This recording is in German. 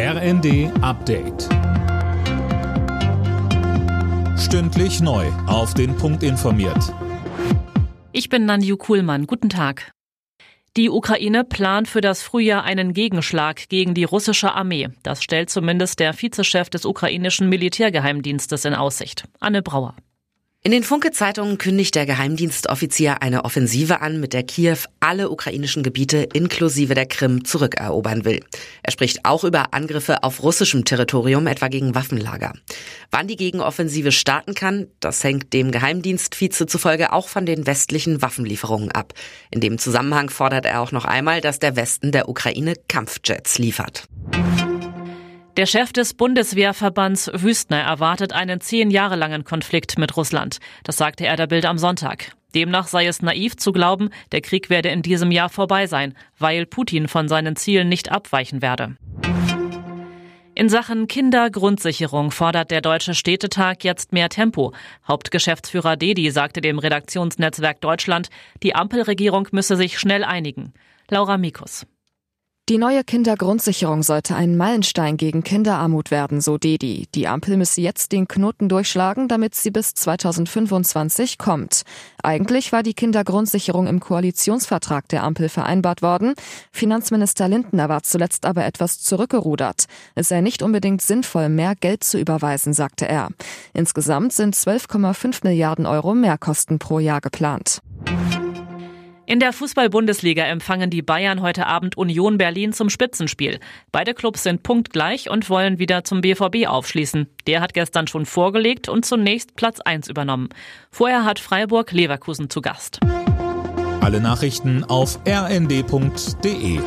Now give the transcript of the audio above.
RND Update. Stündlich neu. Auf den Punkt informiert. Ich bin Nanju Kuhlmann. Guten Tag. Die Ukraine plant für das Frühjahr einen Gegenschlag gegen die russische Armee. Das stellt zumindest der Vizechef des ukrainischen Militärgeheimdienstes in Aussicht. Anne Brauer. In den Funke-Zeitungen kündigt der Geheimdienstoffizier eine Offensive an, mit der Kiew alle ukrainischen Gebiete inklusive der Krim zurückerobern will. Er spricht auch über Angriffe auf russischem Territorium, etwa gegen Waffenlager. Wann die Gegenoffensive starten kann, das hängt dem Geheimdienstvize zufolge auch von den westlichen Waffenlieferungen ab. In dem Zusammenhang fordert er auch noch einmal, dass der Westen der Ukraine Kampfjets liefert. Der Chef des Bundeswehrverbands Wüstner erwartet einen zehn Jahre langen Konflikt mit Russland. Das sagte er der Bild am Sonntag. Demnach sei es naiv zu glauben, der Krieg werde in diesem Jahr vorbei sein, weil Putin von seinen Zielen nicht abweichen werde. In Sachen Kindergrundsicherung fordert der Deutsche Städtetag jetzt mehr Tempo. Hauptgeschäftsführer Dedi sagte dem Redaktionsnetzwerk Deutschland, die Ampelregierung müsse sich schnell einigen. Laura Mikus. Die neue Kindergrundsicherung sollte ein Meilenstein gegen Kinderarmut werden, so Dedi. Die Ampel müsse jetzt den Knoten durchschlagen, damit sie bis 2025 kommt. Eigentlich war die Kindergrundsicherung im Koalitionsvertrag der Ampel vereinbart worden. Finanzminister Lindner war zuletzt aber etwas zurückgerudert. Es sei nicht unbedingt sinnvoll, mehr Geld zu überweisen, sagte er. Insgesamt sind 12,5 Milliarden Euro Mehrkosten pro Jahr geplant. In der Fußball-Bundesliga empfangen die Bayern heute Abend Union Berlin zum Spitzenspiel. Beide Clubs sind punktgleich und wollen wieder zum BVB aufschließen. Der hat gestern schon vorgelegt und zunächst Platz 1 übernommen. Vorher hat Freiburg Leverkusen zu Gast. Alle Nachrichten auf rnd.de